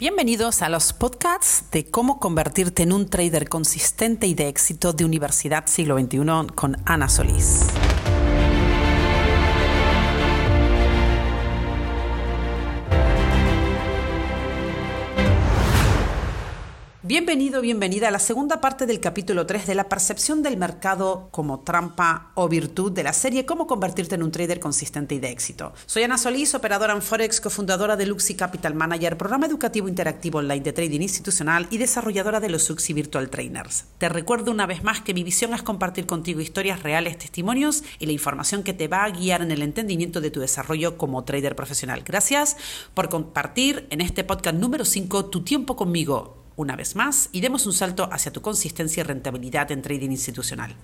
Bienvenidos a los podcasts de cómo convertirte en un trader consistente y de éxito de Universidad Siglo XXI con Ana Solís. Bienvenido, bienvenida a la segunda parte del capítulo 3 de la percepción del mercado como trampa o virtud de la serie Cómo convertirte en un trader consistente y de éxito. Soy Ana Solís, operadora en Forex, cofundadora de Luxi Capital Manager, programa educativo interactivo online de trading institucional y desarrolladora de los Luxi Virtual Trainers. Te recuerdo una vez más que mi visión es compartir contigo historias reales, testimonios y la información que te va a guiar en el entendimiento de tu desarrollo como trader profesional. Gracias por compartir en este podcast número 5 tu tiempo conmigo una vez más y demos un salto hacia tu consistencia y rentabilidad en trading institucional.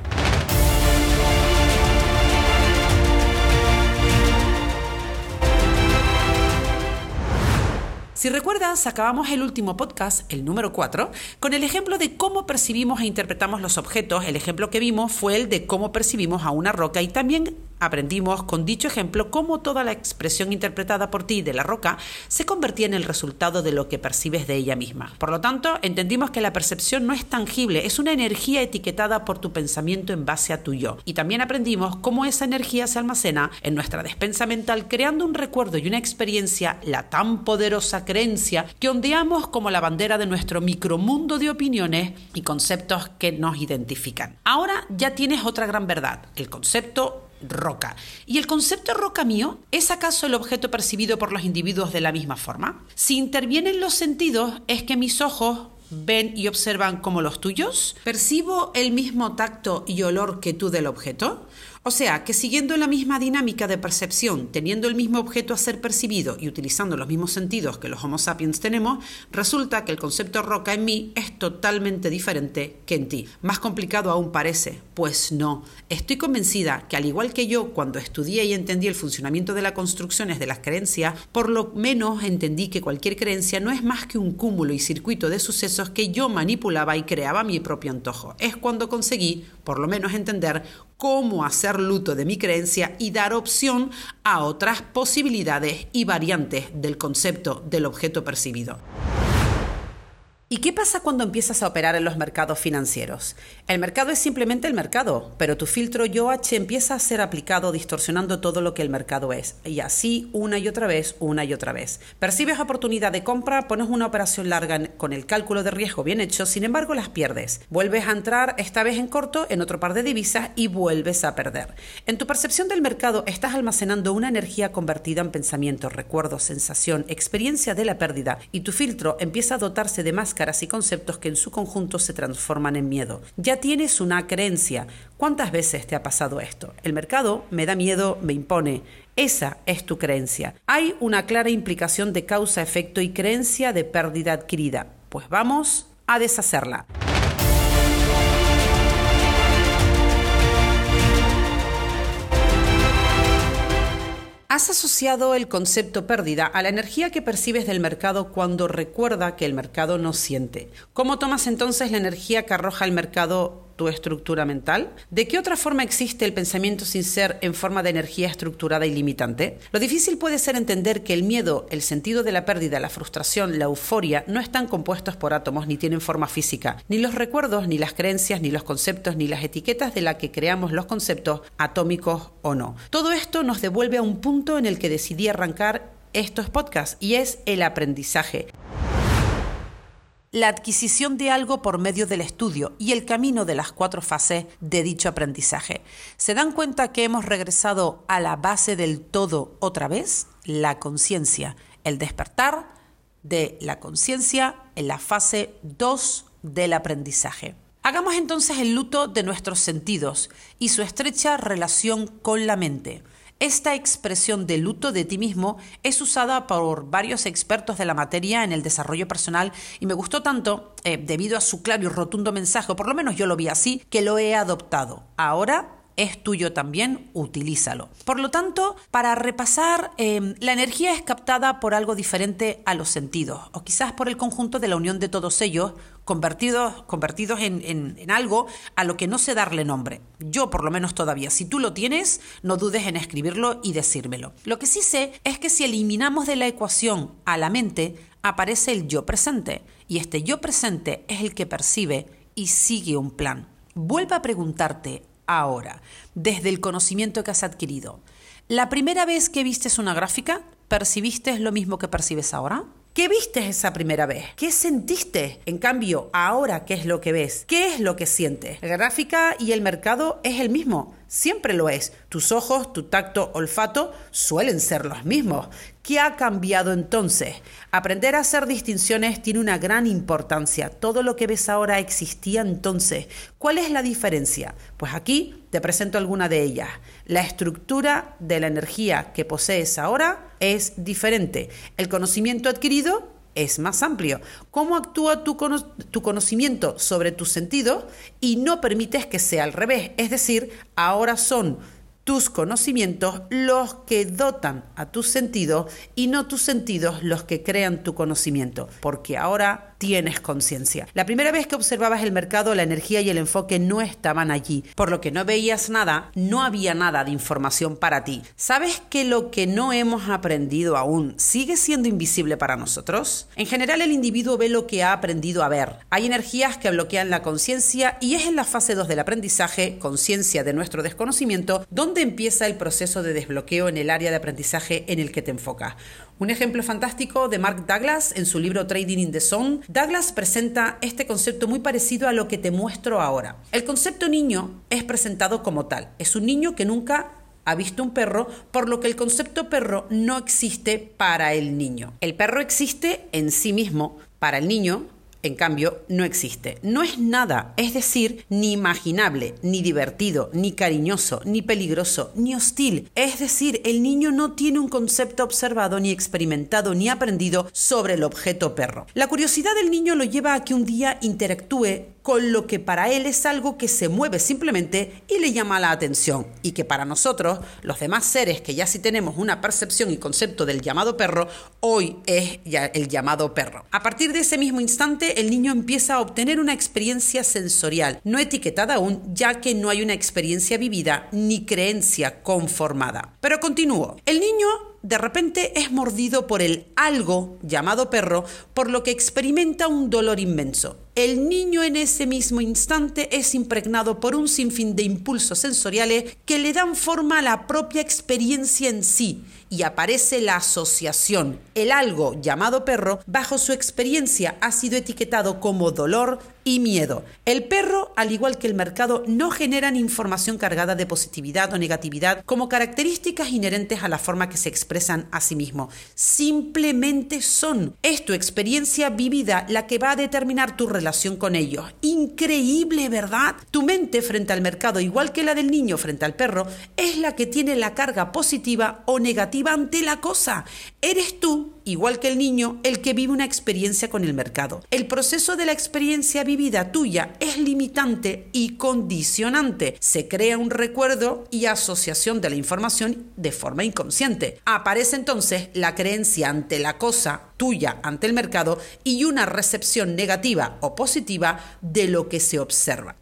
Si recuerdas, acabamos el último podcast, el número 4, con el ejemplo de cómo percibimos e interpretamos los objetos. El ejemplo que vimos fue el de cómo percibimos a una roca y también Aprendimos con dicho ejemplo cómo toda la expresión interpretada por ti de la roca se convertía en el resultado de lo que percibes de ella misma. Por lo tanto, entendimos que la percepción no es tangible, es una energía etiquetada por tu pensamiento en base a tu yo. Y también aprendimos cómo esa energía se almacena en nuestra despensa mental creando un recuerdo y una experiencia, la tan poderosa creencia que ondeamos como la bandera de nuestro micromundo de opiniones y conceptos que nos identifican. Ahora ya tienes otra gran verdad, el concepto roca. ¿Y el concepto roca mío es acaso el objeto percibido por los individuos de la misma forma? Si intervienen los sentidos, ¿es que mis ojos ven y observan como los tuyos? ¿Percibo el mismo tacto y olor que tú del objeto? O sea, que siguiendo la misma dinámica de percepción, teniendo el mismo objeto a ser percibido y utilizando los mismos sentidos que los Homo sapiens tenemos, resulta que el concepto roca en mí es totalmente diferente que en ti. Más complicado aún parece. Pues no. Estoy convencida que al igual que yo, cuando estudié y entendí el funcionamiento de las construcciones de las creencias, por lo menos entendí que cualquier creencia no es más que un cúmulo y circuito de sucesos que yo manipulaba y creaba a mi propio antojo. Es cuando conseguí, por lo menos, entender cómo hacer luto de mi creencia y dar opción a otras posibilidades y variantes del concepto del objeto percibido. ¿Y qué pasa cuando empiezas a operar en los mercados financieros? El mercado es simplemente el mercado, pero tu filtro YoH empieza a ser aplicado distorsionando todo lo que el mercado es, y así una y otra vez, una y otra vez. Percibes oportunidad de compra, pones una operación larga con el cálculo de riesgo bien hecho, sin embargo las pierdes. Vuelves a entrar esta vez en corto en otro par de divisas y vuelves a perder. En tu percepción del mercado estás almacenando una energía convertida en pensamiento, recuerdo, sensación, experiencia de la pérdida, y tu filtro empieza a dotarse de más y conceptos que en su conjunto se transforman en miedo. Ya tienes una creencia. ¿Cuántas veces te ha pasado esto? El mercado me da miedo, me impone. Esa es tu creencia. Hay una clara implicación de causa-efecto y creencia de pérdida adquirida. Pues vamos a deshacerla. Has asociado el concepto pérdida a la energía que percibes del mercado cuando recuerda que el mercado no siente. ¿Cómo tomas entonces la energía que arroja el mercado tu estructura mental? ¿De qué otra forma existe el pensamiento sin ser en forma de energía estructurada y limitante? Lo difícil puede ser entender que el miedo, el sentido de la pérdida, la frustración, la euforia no están compuestos por átomos ni tienen forma física. Ni los recuerdos, ni las creencias, ni los conceptos, ni las etiquetas de la que creamos los conceptos, atómicos o no. Todo esto nos devuelve a un punto en el que decidí arrancar estos podcasts y es el aprendizaje la adquisición de algo por medio del estudio y el camino de las cuatro fases de dicho aprendizaje. ¿Se dan cuenta que hemos regresado a la base del todo otra vez? La conciencia, el despertar de la conciencia en la fase 2 del aprendizaje. Hagamos entonces el luto de nuestros sentidos y su estrecha relación con la mente. Esta expresión de luto de ti mismo es usada por varios expertos de la materia en el desarrollo personal y me gustó tanto, eh, debido a su claro y rotundo mensaje, o por lo menos yo lo vi así, que lo he adoptado. Ahora es tuyo también, utilízalo. Por lo tanto, para repasar, em, la energía es captada por algo diferente a los sentidos, o quizás por el conjunto de la unión de todos ellos, convertidos, convertidos en, en, algo a lo que no sé darle nombre. Yo por lo menos todavía. Si tú lo tienes, no dudes en escribirlo y decírmelo. Lo que sí sé es que si eliminamos de la ecuación a la mente, aparece el yo presente. Y este yo presente es el que percibe y sigue un plan. Vuelva a preguntarte ahora, desde el conocimiento que has adquirido. ¿La primera vez que vistes una gráfica, percibiste lo mismo que percibes ahora? ¿Qué viste esa primera vez? ¿Qué sentiste? En cambio, ahora, ¿qué es lo que ves? ¿Qué es lo que sientes? La gráfica y el mercado es el mismo. Siempre lo es. Tus ojos, tu tacto, olfato suelen ser los mismos. ¿Qué ha cambiado entonces? Aprender a hacer distinciones tiene una gran importancia. Todo lo que ves ahora existía entonces. ¿Cuál es la diferencia? Pues aquí te presento alguna de ellas. La estructura de la energía que posees ahora es diferente. El conocimiento adquirido es más amplio. ¿Cómo actúa tu, tu, conocimiento sobre tus sentidos y no permites que sea al revés? Es decir, ahora son tus conocimientos los que dotan a tus sentidos y no tus sentidos los que crean tu conocimiento, porque ahora tienes conciencia. La primera vez que observabas el mercado, la energía y el enfoque no estaban allí, por lo que no veías nada, no había nada de información para ti. ¿Sabes que lo que no hemos aprendido aún sigue siendo invisible para nosotros? En general el individuo ve lo que ha aprendido a ver. Hay energías que bloquean la conciencia y es en la fase 2 del aprendizaje, conciencia de nuestro desconocimiento, donde empieza el proceso de desbloqueo en el área de aprendizaje en el que te enfocas. Un ejemplo fantástico de Mark Douglas en su libro Trading in the Zone, Douglas presenta este concepto muy parecido a lo que te muestro ahora. El concepto niño es presentado como tal. Es un niño que nunca ha visto un perro, por lo que el concepto perro no existe para el niño. El perro existe en sí mismo. Para el niño, en cambio, no existe. No es nada, es decir, ni imaginable, ni divertido, ni cariñoso, ni peligroso, ni hostil. Es decir, el niño no tiene un concepto observado, ni experimentado, ni aprendido sobre el objeto perro. La curiosidad del niño lo lleva a que un día interactúe con lo que para él es algo que se mueve simplemente y le llama la atención, y que para nosotros, los demás seres que ya sí tenemos una percepción y concepto del llamado perro, hoy es ya el llamado perro. A partir de ese mismo instante, el niño empieza a obtener una experiencia sensorial, no etiquetada aún, ya que no hay una experiencia vivida ni creencia conformada. Pero continúo. El niño de repente es mordido por el algo llamado perro, por lo que experimenta un dolor inmenso. El niño en ese mismo instante es impregnado por un sinfín de impulsos sensoriales que le dan forma a la propia experiencia en sí y aparece la asociación. El algo llamado perro, bajo su experiencia, ha sido etiquetado como dolor y miedo. El perro, al igual que el mercado, no generan información cargada de positividad o negatividad como características inherentes a la forma que se expresan a sí mismo. Simplemente son. Es tu experiencia vivida la que va a determinar tu relación con ellos. Increíble, ¿verdad? Tu mente frente al mercado, igual que la del niño frente al perro, es la que tiene la carga positiva o negativa ante la cosa. Eres tú, igual que el niño, el que vive una experiencia con el mercado. El proceso de la experiencia vivida tuya es limitante y condicionante. Se crea un recuerdo y asociación de la información de forma inconsciente. Aparece entonces la creencia ante la cosa tuya ante el mercado y una recepción negativa o positiva de lo que se observa.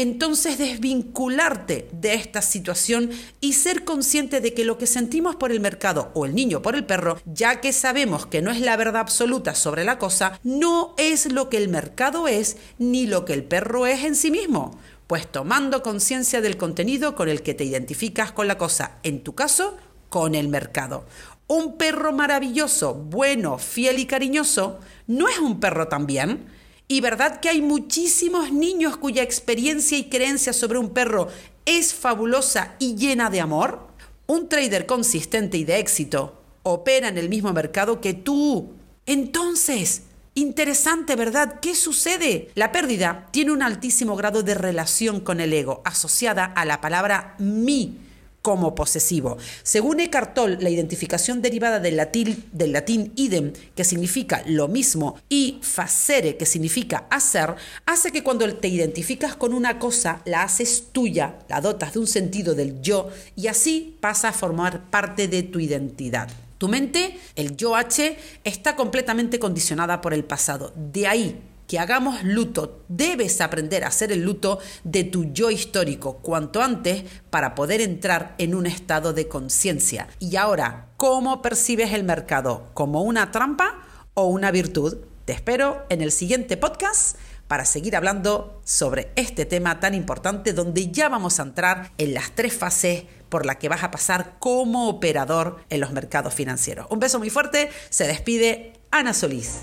¿Cómo entonces desvincularte de esta situación y ser consciente de que lo que sentimos por el mercado o el niño por el perro, ya que sabemos que no es la verdad absoluta sobre la cosa, no es lo que el mercado es ni lo que el perro es en sí mismo? Pues tomando conciencia del contenido con el que te identificas con la cosa, en tu caso, con el mercado. Un perro maravilloso, bueno, fiel y cariñoso, ¿no es un perro también? Y verdad que hay muchísimos niños cuya experiencia y creencia sobre un perro es fabulosa y llena de amor. Un trader consistente y de éxito opera en el mismo mercado que tú. Entonces, interesante, ¿verdad? ¿Qué sucede? La pérdida tiene un altísimo grado de relación con el ego, asociada a la palabra mi como posesivo. Según Eckhart la identificación derivada del latín, del latín idem, que significa lo mismo, y facere, que significa hacer, hace que cuando te identificas con una cosa, la haces tuya, la dotas de un sentido del yo, y así pasa a formar parte de tu identidad. Tu mente, el yo H, está completamente condicionada por el pasado. De ahí que hagamos luto. Debes aprender a hacer el luto de tu yo histórico cuanto antes para poder entrar en un estado de conciencia. Y ahora, ¿cómo percibes el mercado? ¿Como una trampa o una virtud? Te espero en el siguiente podcast para seguir hablando sobre este tema tan importante donde ya vamos a entrar en las tres fases por las que vas a pasar como operador en los mercados financieros. Un beso muy fuerte, se despide Ana Solís.